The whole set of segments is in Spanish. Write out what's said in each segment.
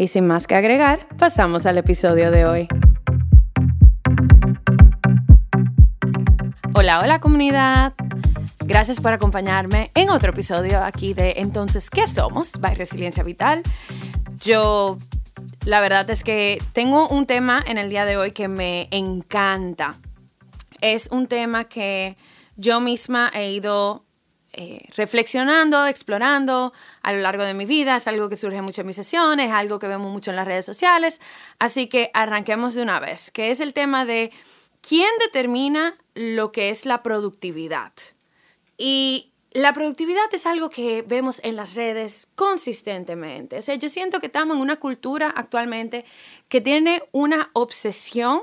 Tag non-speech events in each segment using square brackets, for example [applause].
Y sin más que agregar, pasamos al episodio de hoy. Hola, hola comunidad. Gracias por acompañarme en otro episodio aquí de Entonces, ¿qué somos? By Resiliencia Vital. Yo, la verdad es que tengo un tema en el día de hoy que me encanta. Es un tema que yo misma he ido eh, reflexionando, explorando a lo largo de mi vida. Es algo que surge mucho en mis sesiones, algo que vemos mucho en las redes sociales. Así que arranquemos de una vez, que es el tema de quién determina lo que es la productividad. Y la productividad es algo que vemos en las redes consistentemente. O sea, yo siento que estamos en una cultura actualmente que tiene una obsesión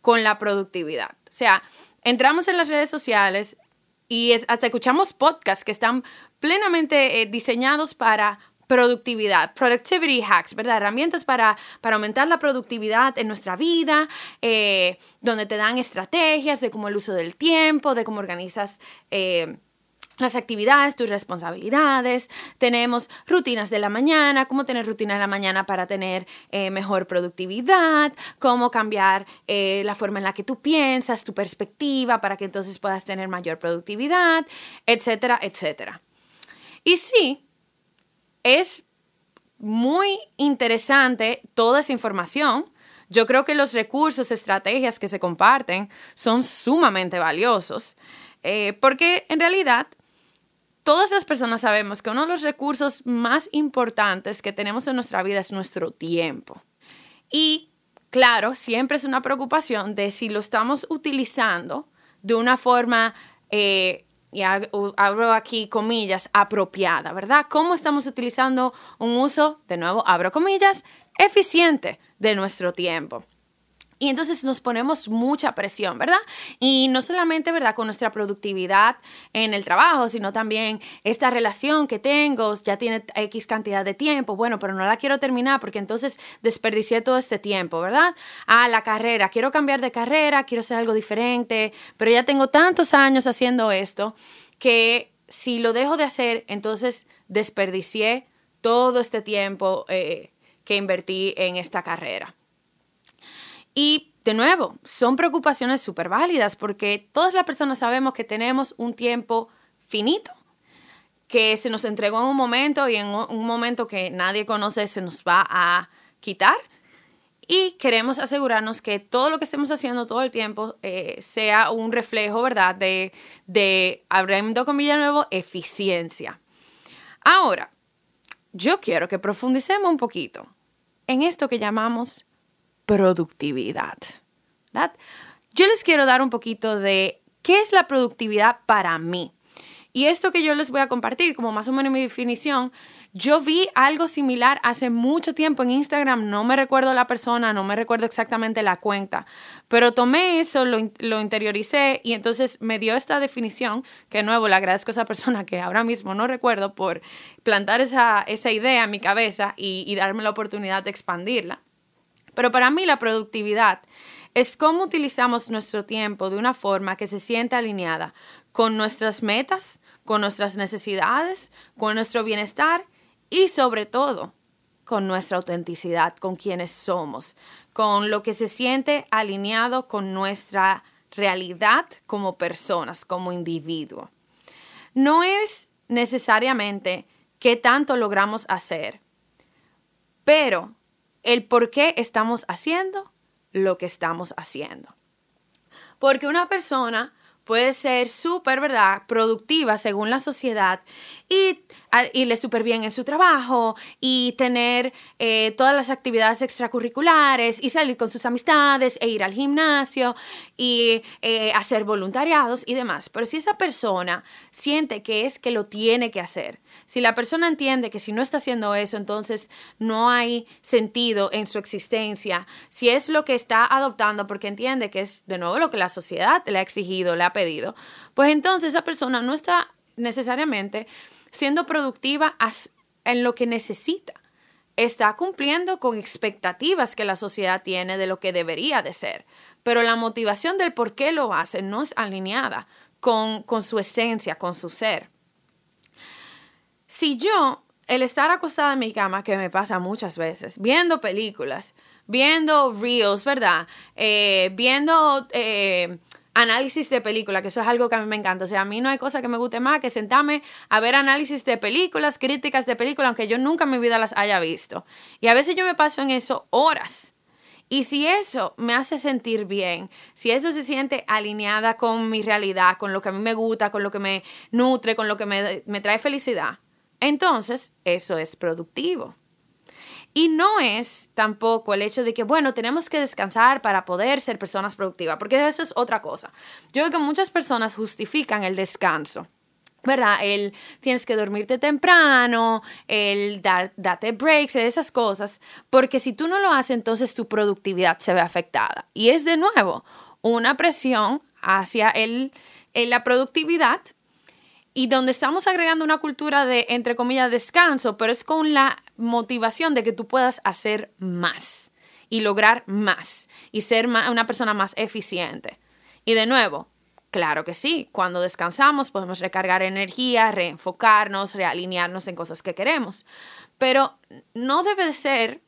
con la productividad. O sea, entramos en las redes sociales y hasta escuchamos podcasts que están plenamente eh, diseñados para productividad, productivity hacks, ¿verdad? Herramientas para, para aumentar la productividad en nuestra vida, eh, donde te dan estrategias de cómo el uso del tiempo, de cómo organizas... Eh, las actividades, tus responsabilidades, tenemos rutinas de la mañana, cómo tener rutina de la mañana para tener eh, mejor productividad, cómo cambiar eh, la forma en la que tú piensas, tu perspectiva para que entonces puedas tener mayor productividad, etcétera, etcétera. Y sí, es muy interesante toda esa información. Yo creo que los recursos, estrategias que se comparten son sumamente valiosos. Eh, porque en realidad todas las personas sabemos que uno de los recursos más importantes que tenemos en nuestra vida es nuestro tiempo. Y claro, siempre es una preocupación de si lo estamos utilizando de una forma, eh, y abro aquí comillas, apropiada, ¿verdad? ¿Cómo estamos utilizando un uso, de nuevo, abro comillas, eficiente de nuestro tiempo? Y entonces nos ponemos mucha presión, ¿verdad? Y no solamente, ¿verdad? Con nuestra productividad en el trabajo, sino también esta relación que tengo, ya tiene X cantidad de tiempo, bueno, pero no la quiero terminar porque entonces desperdicié todo este tiempo, ¿verdad? Ah, la carrera, quiero cambiar de carrera, quiero hacer algo diferente, pero ya tengo tantos años haciendo esto que si lo dejo de hacer, entonces desperdicié todo este tiempo eh, que invertí en esta carrera. Y de nuevo, son preocupaciones súper válidas porque todas las personas sabemos que tenemos un tiempo finito, que se nos entregó en un momento y en un momento que nadie conoce se nos va a quitar. Y queremos asegurarnos que todo lo que estemos haciendo todo el tiempo eh, sea un reflejo, ¿verdad? De, de abriendo comillas nuevo, eficiencia. Ahora, yo quiero que profundicemos un poquito en esto que llamamos productividad. Yo les quiero dar un poquito de qué es la productividad para mí. Y esto que yo les voy a compartir, como más o menos mi definición, yo vi algo similar hace mucho tiempo en Instagram, no me recuerdo la persona, no me recuerdo exactamente la cuenta, pero tomé eso, lo, interioricé y entonces me dio esta definición, que de nuevo le agradezco a esa persona que ahora mismo no recuerdo por plantar esa, idea en mi cabeza y darme la oportunidad de expandirla. Pero para mí la productividad es cómo utilizamos nuestro tiempo de una forma que se sienta alineada con nuestras metas, con nuestras necesidades, con nuestro bienestar y sobre todo con nuestra autenticidad, con quienes somos, con lo que se siente alineado con nuestra realidad como personas, como individuo. No es necesariamente qué tanto logramos hacer, pero el por qué estamos haciendo lo que estamos haciendo. Porque una persona puede ser súper, ¿verdad?, productiva según la sociedad y irle súper bien en su trabajo y tener eh, todas las actividades extracurriculares y salir con sus amistades e ir al gimnasio y eh, hacer voluntariados y demás. Pero si esa persona siente que es que lo tiene que hacer, si la persona entiende que si no está haciendo eso, entonces no hay sentido en su existencia, si es lo que está adoptando porque entiende que es de nuevo lo que la sociedad le ha exigido, le ha pedido, pues entonces esa persona no está necesariamente siendo productiva en lo que necesita. Está cumpliendo con expectativas que la sociedad tiene de lo que debería de ser, pero la motivación del por qué lo hace no es alineada con, con su esencia, con su ser. Si yo, el estar acostada en mi cama, que me pasa muchas veces, viendo películas, viendo reels, ¿verdad? Eh, viendo eh, análisis de película, que eso es algo que a mí me encanta. O sea, a mí no hay cosa que me guste más que sentarme a ver análisis de películas, críticas de películas, aunque yo nunca en mi vida las haya visto. Y a veces yo me paso en eso horas. Y si eso me hace sentir bien, si eso se siente alineada con mi realidad, con lo que a mí me gusta, con lo que me nutre, con lo que me, me trae felicidad, entonces eso es productivo. Y no es tampoco el hecho de que, bueno, tenemos que descansar para poder ser personas productivas, porque eso es otra cosa. Yo veo que muchas personas justifican el descanso. ¿verdad? El tienes que dormirte temprano, el dar, date breaks, esas cosas, porque si tú no lo haces, entonces tu productividad se ve afectada. Y es de nuevo una presión hacia el, la productividad y donde estamos agregando una cultura de, entre comillas, descanso, pero es con la motivación de que tú puedas hacer más y lograr más y ser una persona más eficiente. Y de nuevo, claro que sí, cuando descansamos podemos recargar energía, reenfocarnos, realinearnos en cosas que queremos, pero no debe ser,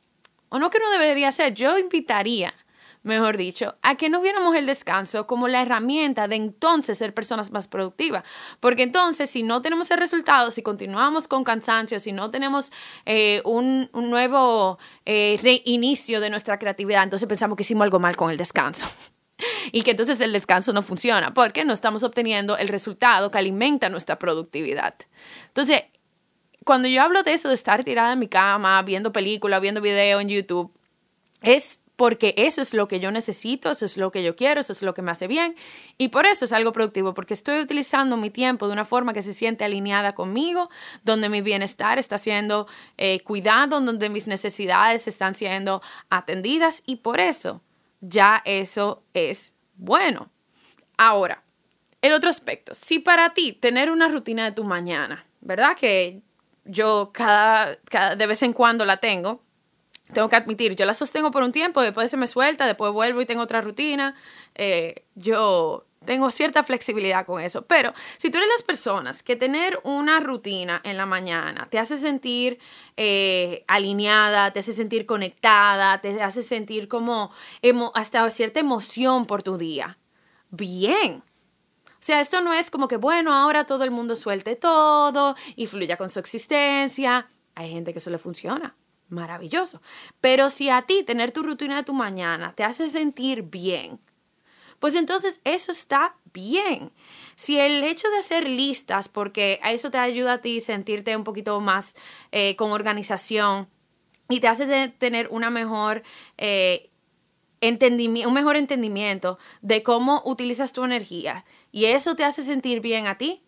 o no que no debería ser, yo invitaría mejor dicho, a que no viéramos el descanso como la herramienta de entonces ser personas más productivas. Porque entonces, si no tenemos el resultado, si continuamos con cansancio, si no tenemos eh, un, nuevo eh, reinicio de nuestra creatividad, entonces pensamos que hicimos algo mal con el descanso. [laughs] y que entonces el descanso no funciona porque no estamos obteniendo el resultado que alimenta nuestra productividad. Entonces, cuando yo hablo de eso, de estar tirada en mi cama, viendo películas, viendo video en YouTube, es porque eso es lo que yo necesito, eso es lo que yo quiero, eso es lo que me hace bien y por eso es algo productivo, porque estoy utilizando mi tiempo de una forma que se siente alineada conmigo, donde mi bienestar está siendo eh, cuidado, donde mis necesidades están siendo atendidas y por eso ya eso es bueno. Ahora, el otro aspecto, si para ti tener una rutina de tu mañana, ¿verdad? Que yo cada, cada de vez en cuando la tengo, tengo que admitir, yo la sostengo por un tiempo, después se me suelta, después vuelvo y tengo otra rutina. Eh, yo tengo cierta flexibilidad con eso. Pero si tú eres las personas que tener una rutina en la mañana te hace sentir eh, alineada, te hace sentir conectada, te hace sentir como hasta cierta emoción por tu día, bien. O sea, esto no es como que, bueno, ahora todo el mundo suelte todo y fluya con su existencia. Hay gente que eso le funciona maravilloso. Pero si a ti tener tu rutina de tu mañana te hace sentir bien, pues entonces eso está bien. Si el hecho de hacer listas, porque eso te ayuda a ti sentirte un poquito más eh, con organización y te hace tener una mejor... Eh, un mejor entendimiento de cómo utilizas tu energía y eso te hace sentir bien a ti,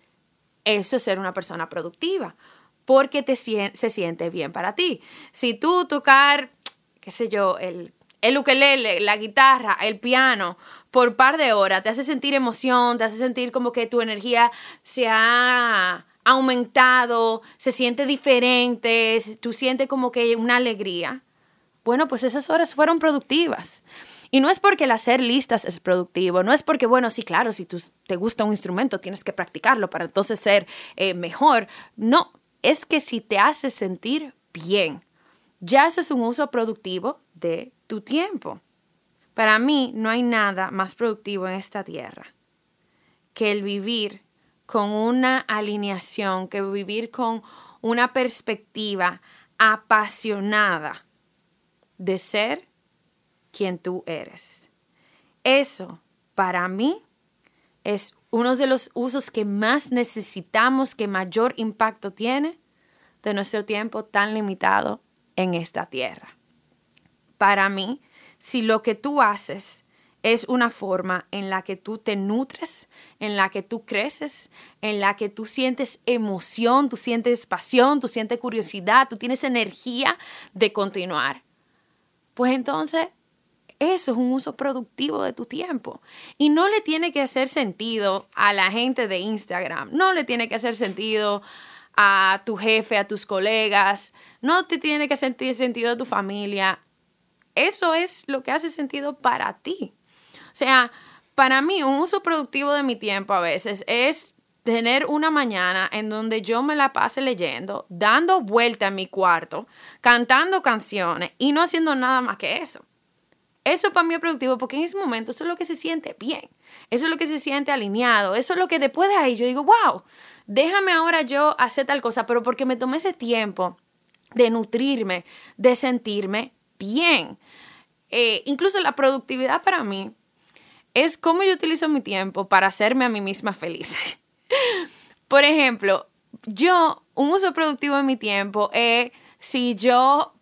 eso es ser una persona productiva porque te, se siente bien para ti. Si tú tocar, qué sé yo, el, el ukelele, la guitarra, el piano, por par de horas, te hace sentir emoción, te hace sentir como que tu energía se ha aumentado, se siente diferente, tú sientes como que una alegría. Bueno, pues esas horas fueron productivas. Y no es porque el hacer listas es productivo, no es porque, bueno, sí, claro, si tú, te gusta un instrumento tienes que practicarlo para entonces ser eh, mejor. No, es que si te hace sentir bien, ya eso es un uso productivo de tu tiempo. Para mí no hay nada más productivo en esta tierra que el vivir con una alineación, que vivir con una perspectiva apasionada de ser quien tú eres. Eso, para mí, es uno de los usos que más necesitamos, que mayor impacto tiene de nuestro tiempo tan limitado en esta tierra. Para mí, si lo que tú haces es una forma en la que tú te nutres, en la que tú creces, en la que tú sientes emoción, tú sientes pasión, tú sientes curiosidad, tú tienes energía de continuar. Pues entonces, eso es un uso productivo de tu tiempo. Y no le tiene que hacer sentido a la gente de Instagram, no le tiene que hacer sentido a tu jefe, a tus colegas, no te tiene que hacer sentido a tu familia. Eso es lo que hace sentido para ti. O sea, para mí un uso productivo de mi tiempo a veces es tener una mañana en donde yo me la pase leyendo, dando vuelta en mi cuarto, cantando canciones y no haciendo nada más que eso. Eso para mí es productivo porque en ese momento eso es lo que se siente bien, eso es lo que se siente alineado, eso es lo que después de ahí yo digo, wow, déjame ahora yo hacer tal cosa, pero porque me tomé ese tiempo de nutrirme, de sentirme bien. Eh, incluso la productividad para mí es cómo yo utilizo mi tiempo para hacerme a mí misma feliz. [laughs] Por ejemplo, yo, un uso productivo de mi tiempo es si yo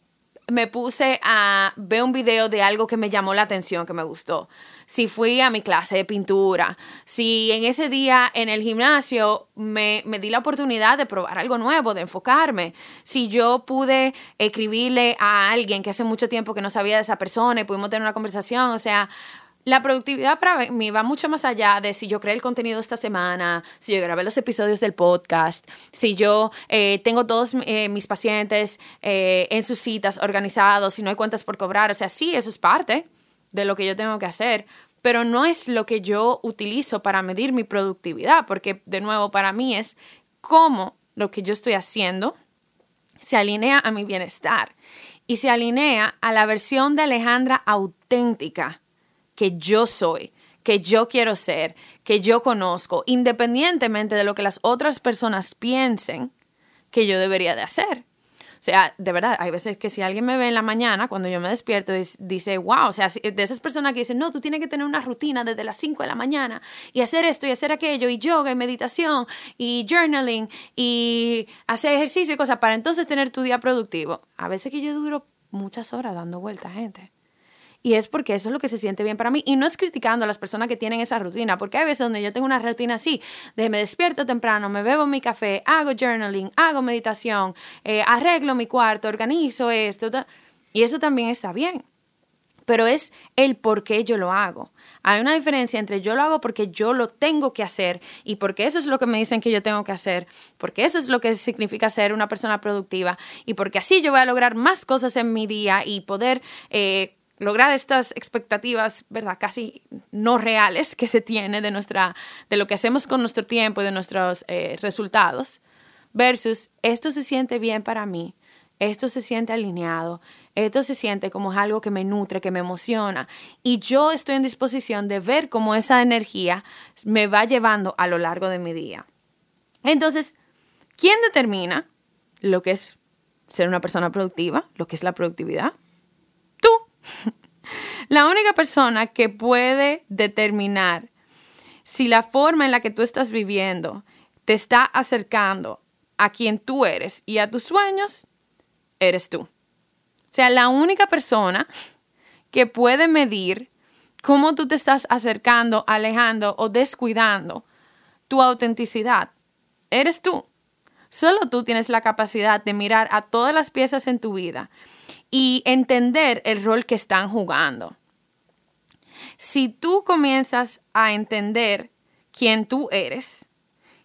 me puse a ver un video de algo que me llamó la atención, que me gustó. Si fui a mi clase de pintura, si en ese día en el gimnasio me, me, di la oportunidad de probar algo nuevo, de enfocarme, si yo pude escribirle a alguien que hace mucho tiempo que no sabía de esa persona y pudimos tener una conversación, o sea, la productividad para mí va mucho más allá de si yo creé el contenido esta semana, si yo grabé los episodios del podcast, si yo eh, tengo todos eh, mis pacientes eh, en sus citas organizados, si no hay cuentas por cobrar. O sea, sí, eso es parte de lo que yo tengo que hacer, pero no es lo que yo utilizo para medir mi productividad, porque de nuevo para mí es cómo lo que yo estoy haciendo se alinea a mi bienestar y se alinea a la versión de Alejandra auténtica que yo soy, que yo quiero ser, que yo conozco, independientemente de lo que las otras personas piensen que yo debería de hacer. O sea, de verdad, hay veces que si alguien me ve en la mañana, cuando yo me despierto, dice, wow, o sea, de esas personas que dicen, no, tú tienes que tener una rutina desde las 5 de la mañana y hacer esto y hacer aquello, y yoga y meditación y journaling y hacer ejercicio y cosas para entonces tener tu día productivo. A veces que yo duro muchas horas dando vueltas, gente. Y es porque eso es lo que se siente bien para mí. Y no es criticando a las personas que tienen esa rutina, porque hay veces donde yo tengo una rutina así, de me despierto temprano, me bebo mi café, hago journaling, hago meditación, eh, arreglo mi cuarto, organizo esto, y eso también está bien. Pero es el por qué yo lo hago. Hay una diferencia entre yo lo hago porque yo lo tengo que hacer y porque eso es lo que me dicen que yo tengo que hacer, porque eso es lo que significa ser una persona productiva y porque así yo voy a lograr más cosas en mi día y poder eh, lograr estas expectativas, ¿verdad? Casi no reales que se tiene de, nuestra, de lo que hacemos con nuestro tiempo y de nuestros eh, resultados, versus esto se siente bien para mí, esto se siente alineado, esto se siente como algo que me nutre, que me emociona, y yo estoy en disposición de ver cómo esa energía me va llevando a lo largo de mi día. Entonces, ¿quién determina lo que es ser una persona productiva, lo que es la productividad? [laughs] La única persona que puede determinar si la forma en la que tú estás viviendo te está acercando a quien tú eres y a tus sueños, eres tú. O sea, la única persona que puede medir cómo tú te estás acercando, alejando o descuidando tu autenticidad, eres tú. Solo tú tienes la capacidad de mirar a todas las piezas en tu vida y entender el rol que están jugando. Si tú comienzas a entender quién tú eres,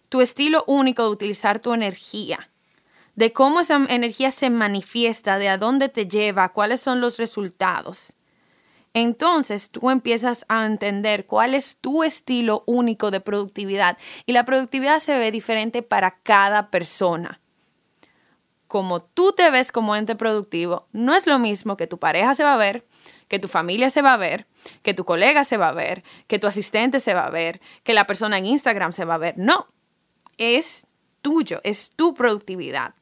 tu estilo único de utilizar tu energía, de cómo esa energía se manifiesta, de a dónde te lleva, cuáles son los resultados, entonces tú empiezas a entender cuál es tu estilo único de productividad. Y la productividad se ve diferente para cada persona. Como tú te ves como ente productivo, no es lo mismo que tu pareja se va a ver, que tu familia se va a ver, que tu colega se va a ver, que tu asistente se va a ver, que la persona en Instagram se va a ver. No, es tuyo, es tu productividad.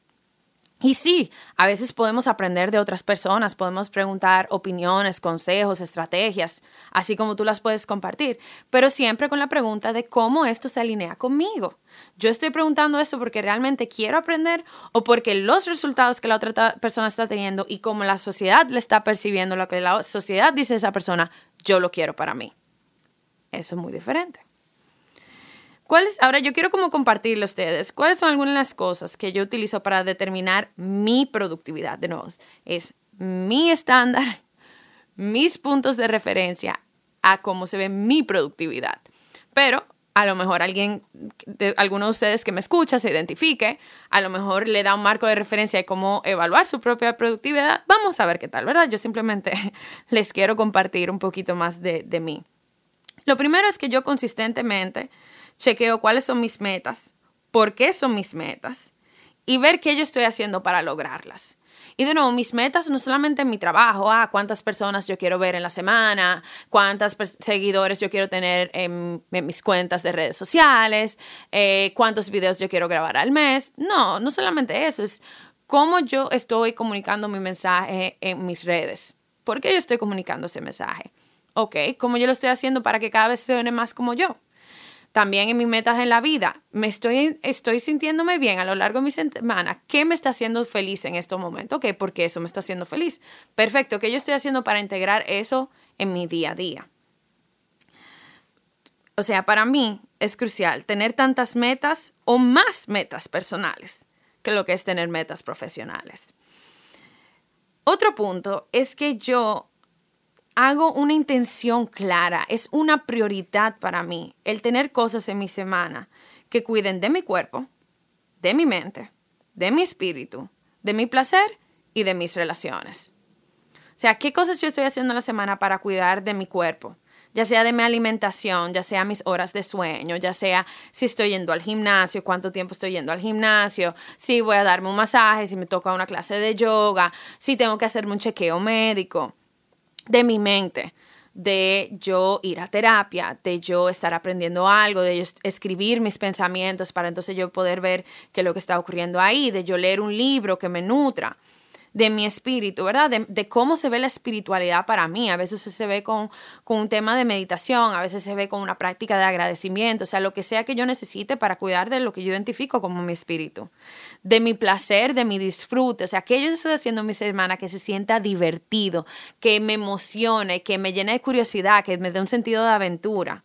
Y sí, a veces podemos aprender de otras personas, podemos preguntar opiniones, consejos, estrategias, así como tú las puedes compartir, pero siempre con la pregunta de cómo esto se alinea conmigo. Yo estoy preguntando esto porque realmente quiero aprender o porque los resultados que la otra persona está teniendo y cómo la sociedad le está percibiendo, lo que la sociedad dice esa persona, yo lo quiero para mí. Eso es muy diferente. ¿Cuáles, ahora yo quiero como compartirle a ustedes, cuáles son algunas de las cosas que yo utilizo para determinar mi productividad. De nuevo, es mi estándar, [laughs] mis puntos de referencia a cómo se ve mi productividad. Pero a lo mejor alguien, de, alguno de ustedes que me escucha se identifique, a lo mejor le da un marco de referencia de cómo evaluar su propia productividad. Vamos a ver qué tal, ¿verdad? Yo simplemente [laughs] les quiero compartir un poquito más de, de mí. Lo primero es que yo consistentemente chequeo cuáles son mis metas, por qué son mis metas y ver qué yo estoy haciendo para lograrlas. Y de nuevo, mis metas no solamente en mi trabajo, ah, cuántas personas yo quiero ver en la semana, cuántos seguidores yo quiero tener en, mis cuentas de redes sociales, eh, cuántos videos yo quiero grabar al mes. No, no solamente eso, es cómo yo estoy comunicando mi mensaje en mis redes. ¿Por qué yo estoy comunicando ese mensaje? Ok, ¿cómo yo lo estoy haciendo para que cada vez se suene más como yo? También en mis metas en la vida. Me estoy, estoy sintiéndome bien a lo largo de mi semana. ¿Qué me está haciendo feliz en estos momentos? Ok, porque eso me está haciendo feliz. Perfecto, ¿qué yo estoy haciendo para integrar eso en mi día a día? O sea, para mí es crucial tener tantas metas o más metas personales que lo que es tener metas profesionales. Otro punto es que yo hago una intención clara, es una prioridad para mí el tener cosas en mi semana que cuiden de mi cuerpo, de mi mente, de mi espíritu, de mi placer y de mis relaciones. O sea, ¿qué cosas yo estoy haciendo en la semana para cuidar de mi cuerpo? Ya sea de mi alimentación, ya sea mis horas de sueño, ya sea si estoy yendo al gimnasio, cuánto tiempo estoy yendo al gimnasio, si voy a darme un masaje, si me toca una clase de yoga, si tengo que hacerme un chequeo médico de mi mente, de yo ir a terapia, de yo estar aprendiendo algo, de yo escribir mis pensamientos para entonces yo poder ver qué es lo que está ocurriendo ahí, de yo leer un libro que me nutra de mi espíritu, ¿verdad? De, cómo se ve la espiritualidad para mí. A veces se ve con, con, un tema de meditación, a veces se ve con una práctica de agradecimiento, o sea, lo que sea que yo necesite para cuidar de lo que yo identifico como mi espíritu. De mi placer, de mi disfrute, o sea, que yo estoy haciendo mi semana que se sienta divertido, que me emocione, que me llene de curiosidad, que me dé un sentido de aventura.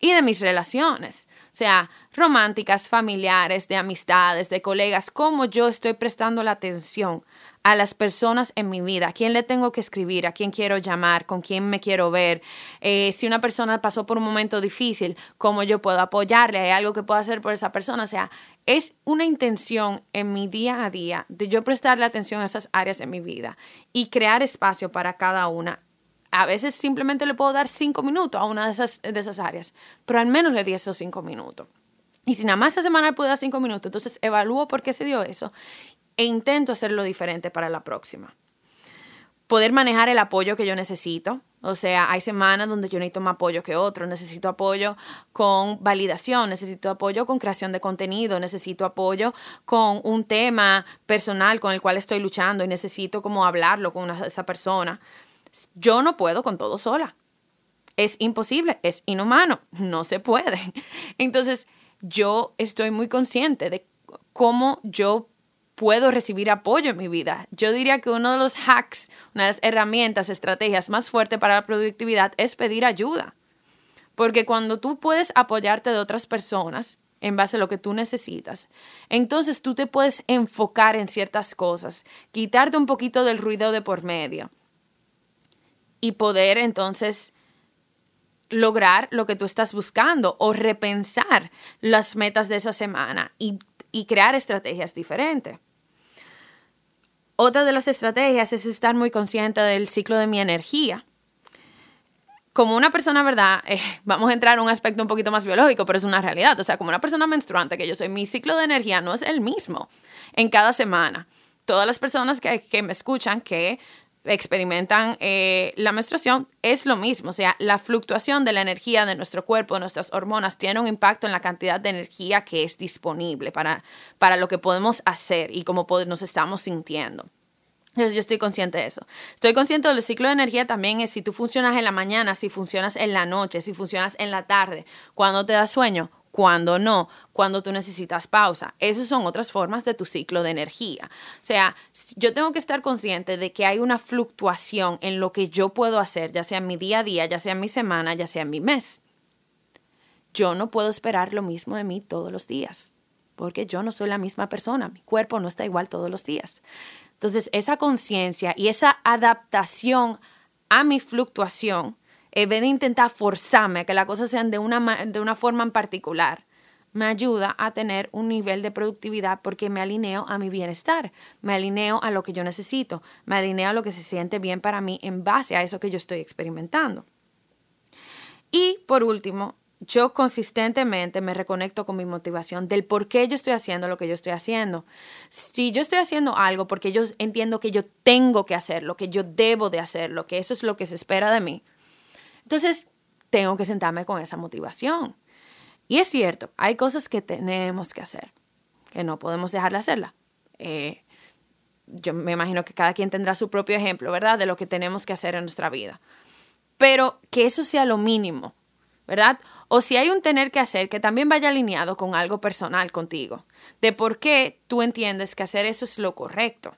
Y de mis relaciones, o sea, románticas, familiares, de amistades, de colegas, cómo yo estoy prestando la atención a las personas en mi vida, a quién le tengo que escribir, a quién quiero llamar, con quién me quiero ver, eh, si una persona pasó por un momento difícil, cómo yo puedo apoyarle, hay algo que puedo hacer por esa persona, o sea, es una intención en mi día a día de yo prestarle atención a esas áreas en mi vida y crear espacio para cada una. A veces simplemente le puedo dar cinco minutos a una de esas, de esas áreas, pero al menos le di esos cinco minutos. Y si nada más esta semana le puedo dar cinco minutos, entonces evalúo por qué se dio eso e intento hacerlo diferente para la próxima. Poder manejar el apoyo que yo necesito. O sea, hay semanas donde yo necesito más apoyo que otro. Necesito apoyo con validación, necesito apoyo con creación de contenido, necesito apoyo con un tema personal con el cual estoy luchando y necesito como hablarlo con esa persona. Yo no puedo con todo sola. Es imposible, es inhumano, no se puede. [laughs] Entonces, yo estoy muy consciente de cómo yo puedo recibir apoyo en mi vida. Yo diría que uno de los hacks, una de las herramientas, estrategias más fuertes para la productividad es pedir ayuda. Porque cuando tú puedes apoyarte de otras personas en base a lo que tú necesitas, entonces tú te puedes enfocar en ciertas cosas, quitarte un poquito del ruido de por medio y poder entonces lograr lo que tú estás buscando o repensar las metas de esa semana y, y crear estrategias diferentes. Otra de las estrategias es estar muy consciente del ciclo de mi energía. como una persona, ¿verdad? [laughs] Eh, vamos a entrar en un aspecto un poquito más biológico, pero es una realidad. O sea, como una persona menstruante que yo soy, mi ciclo de energía no es el mismo en cada semana. Todas las personas que, que me escuchan que experimentan eh, la menstruación es lo mismo. O sea, la fluctuación de la energía de nuestro cuerpo, de nuestras hormonas, tiene un impacto en la cantidad de energía que es disponible para, para lo que podemos hacer y cómo nos estamos sintiendo. Entonces yo estoy consciente de eso. Estoy consciente del ciclo de energía también es si tú funcionas en la mañana, si funcionas en la noche, si funcionas en la tarde, cuando te da sueño, cuando no, cuando tú necesitas pausa. Esas son otras formas de tu ciclo de energía. O sea, yo tengo que estar consciente de que hay una fluctuación en lo que yo puedo hacer, ya sea en mi día a día, ya sea en mi semana, ya sea en mi mes. Yo no puedo esperar lo mismo de mí todos los días, porque yo no soy la misma persona, mi cuerpo no está igual todos los días. Entonces, esa conciencia y esa adaptación a mi fluctuación en vez de intentar forzarme a que las cosas sean de una, de una forma en particular, me ayuda a tener un nivel de productividad porque me alineo a mi bienestar, me alineo a lo que yo necesito, me alineo a lo que se siente bien para mí en base a eso que yo estoy experimentando. Y por último, yo consistentemente me reconecto con mi motivación del por qué yo estoy haciendo lo que yo estoy haciendo. Si yo estoy haciendo algo porque yo entiendo que yo tengo que hacerlo, que yo debo de hacerlo, que eso es lo que se espera de mí, entonces, tengo que sentarme con esa motivación. Y es cierto, hay cosas que tenemos que hacer, que no podemos dejar de hacerla. Eh, yo me imagino que cada quien tendrá su propio ejemplo, ¿verdad? De lo que tenemos que hacer en nuestra vida. Pero que eso sea lo mínimo, ¿verdad? O si hay un tener que hacer, que también vaya alineado con algo personal contigo, de por qué tú entiendes que hacer eso es lo correcto.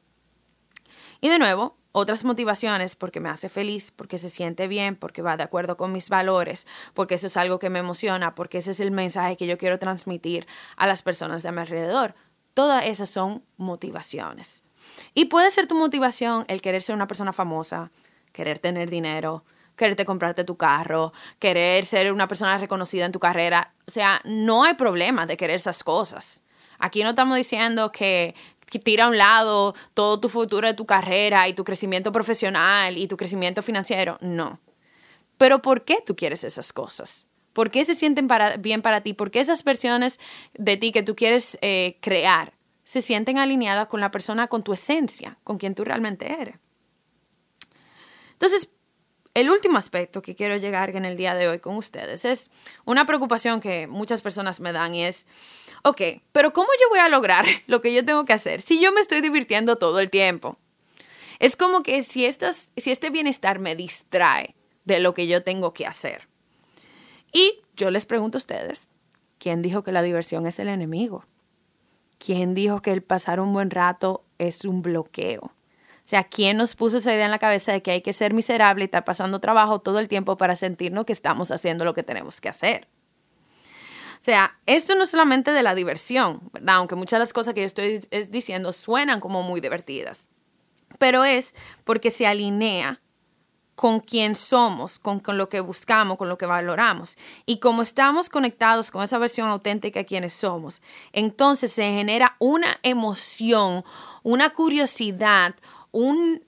Y de nuevo, otras motivaciones porque me hace feliz, porque se siente bien, porque va de acuerdo con mis valores, porque eso es algo que me emociona, porque ese es el mensaje que yo quiero transmitir a las personas de mi alrededor. Todas esas son motivaciones. Y puede ser tu motivación el querer ser una persona famosa, querer tener dinero, quererte comprarte tu carro, querer ser una persona reconocida en tu carrera. O sea, no hay problema de querer esas cosas. Aquí no estamos diciendo que tira a un lado todo tu futuro de tu carrera y tu crecimiento profesional y tu crecimiento financiero. No. Pero ¿por qué tú quieres esas cosas? ¿Por qué se sienten bien para ti? ¿Por qué esas versiones de ti que tú quieres eh, crear se sienten alineadas con la persona, con tu esencia, con quien tú realmente eres? Entonces, el último aspecto que quiero llegar en el día de hoy con ustedes es una preocupación que muchas personas me dan y es, ok, pero ¿cómo yo voy a lograr [laughs] lo que yo tengo que hacer si yo me estoy divirtiendo todo el tiempo? Es como que si, estas, si este bienestar me distrae de lo que yo tengo que hacer. Y yo les pregunto a ustedes, ¿quién dijo que la diversión es el enemigo? ¿Quién dijo que el pasar un buen rato es un bloqueo? Sea, ¿quién nos puso esa idea en la cabeza de que hay que ser miserable y estar pasando trabajo todo el tiempo para sentirnos que estamos haciendo lo que tenemos que hacer? O sea, esto no es solamente de la diversión, ¿verdad? Aunque muchas de las cosas que yo estoy diciendo suenan como muy divertidas, pero es porque se alinea con quién somos, con, con, lo que buscamos, con lo que valoramos. Y como estamos conectados con esa versión auténtica de quienes somos, entonces se genera una emoción, una curiosidad, un,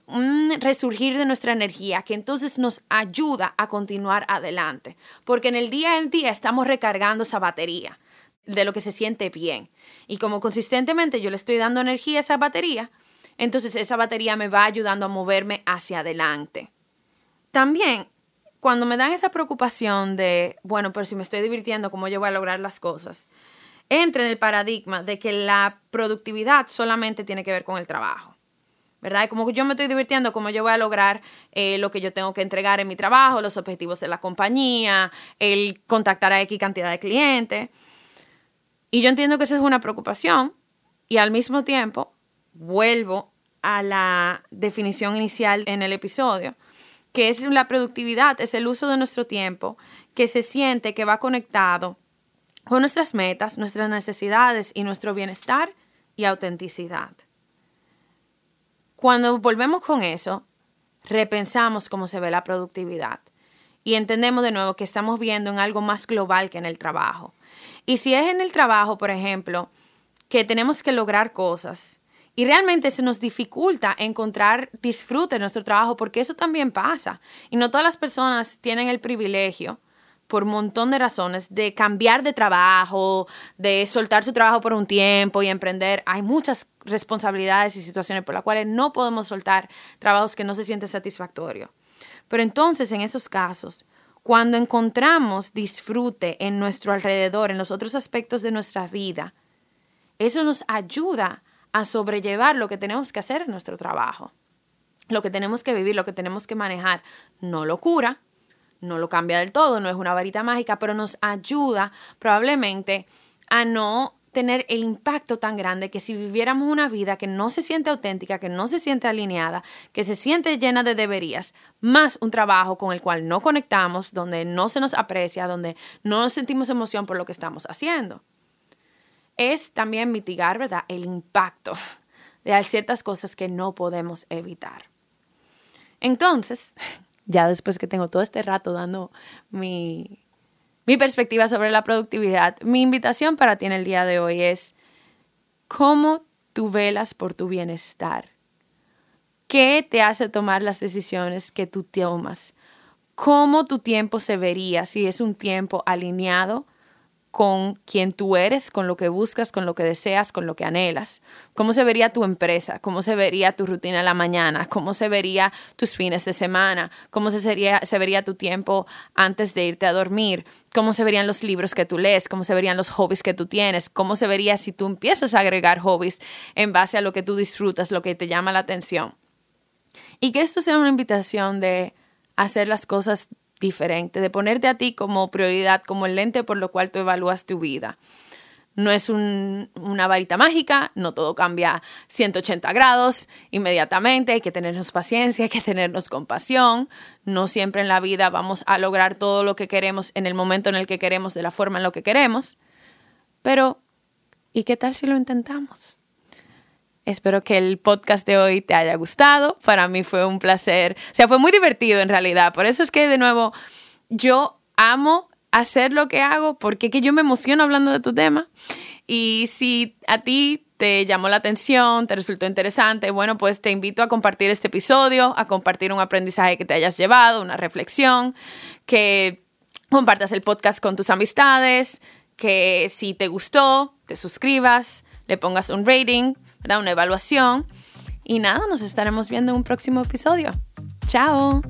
resurgir de nuestra energía que entonces nos ayuda a continuar adelante, porque en el día en día estamos recargando esa batería de lo que se siente bien. Y como consistentemente yo le estoy dando energía a esa batería, entonces esa batería me va ayudando a moverme hacia adelante. También, cuando me dan esa preocupación de, bueno, pero si me estoy divirtiendo, ¿cómo yo voy a lograr las cosas? Entra en el paradigma de que la productividad solamente tiene que ver con el trabajo. ¿Verdad? Como yo me estoy divirtiendo, como yo voy a lograr eh, lo que yo tengo que entregar en mi trabajo, los objetivos de la compañía, el contactar a X cantidad de clientes. Y yo entiendo que esa es una preocupación y al mismo tiempo vuelvo a la definición inicial en el episodio, que es la productividad, es el uso de nuestro tiempo que se siente que va conectado con nuestras metas, nuestras necesidades y nuestro bienestar y autenticidad. Cuando volvemos con eso, repensamos cómo se ve la productividad y entendemos de nuevo que estamos viendo en algo más global que en el trabajo. Y si es en el trabajo, por ejemplo, que tenemos que lograr cosas Y realmente se nos dificulta encontrar disfrute en nuestro trabajo porque eso también pasa. Y no todas las personas tienen el privilegio por un montón de razones, de cambiar de trabajo, de soltar su trabajo por un tiempo y emprender. Hay muchas responsabilidades y situaciones por las cuales no podemos soltar trabajos que no se sienten satisfactorios. Pero entonces, en esos casos, cuando encontramos disfrute en nuestro alrededor, en los otros aspectos de nuestra vida, eso nos ayuda a sobrellevar lo que tenemos que hacer en nuestro trabajo, lo que tenemos que vivir, lo que tenemos que manejar. No lo cura, no lo cambia del todo, no es una varita mágica, pero nos ayuda probablemente a no tener el impacto tan grande que si viviéramos una vida que no se siente auténtica, que no se siente alineada, que se siente llena de deberías, más un trabajo con el cual no conectamos, donde no se nos aprecia, donde no sentimos emoción por lo que estamos haciendo. Es también mitigar, ¿verdad?, el impacto de ciertas cosas que no podemos evitar. Entonces, [laughs] ya después que tengo todo este rato dando mi, mi perspectiva sobre la productividad, mi invitación para ti en el día de hoy es cómo tú velas por tu bienestar. ¿Qué te hace tomar las decisiones que tú tomas? ¿Cómo tu tiempo se vería si es un tiempo alineado con quien tú eres, con lo que buscas, con lo que deseas, con lo que anhelas. ¿Cómo se vería tu empresa? ¿Cómo se vería tu rutina en la mañana? ¿Cómo se vería tus fines de semana? ¿Cómo se, sería, se vería tu tiempo antes de irte a dormir? ¿Cómo se verían los libros que tú lees? ¿Cómo se verían los hobbies que tú tienes? ¿Cómo se vería si tú empiezas a agregar hobbies en base a lo que tú disfrutas, lo que te llama la atención? Y que esto sea una invitación de hacer las cosas diferente, de ponerte a ti como prioridad, como el lente por lo cual tú evalúas tu vida. No es una varita mágica, no todo cambia 180 grados inmediatamente, hay que tenernos paciencia, hay que tenernos compasión. No siempre en la vida vamos a lograr todo lo que queremos en el momento en el que queremos, de la forma en lo que queremos. Pero, ¿y qué tal si lo intentamos? Espero que el podcast de hoy te haya gustado. Para mí fue un placer. O sea, fue muy divertido en realidad. Por eso es que, de nuevo, yo amo hacer lo que hago porque que yo me emociono hablando de tu tema. Y si a ti te llamó la atención, te resultó interesante, bueno, pues te invito a compartir este episodio, a compartir un aprendizaje que te hayas llevado, una reflexión, que compartas el podcast con tus amistades, que si te gustó, te suscribas, le pongas un rating una evaluación. Y nada, nos estaremos viendo en un próximo episodio. Chao.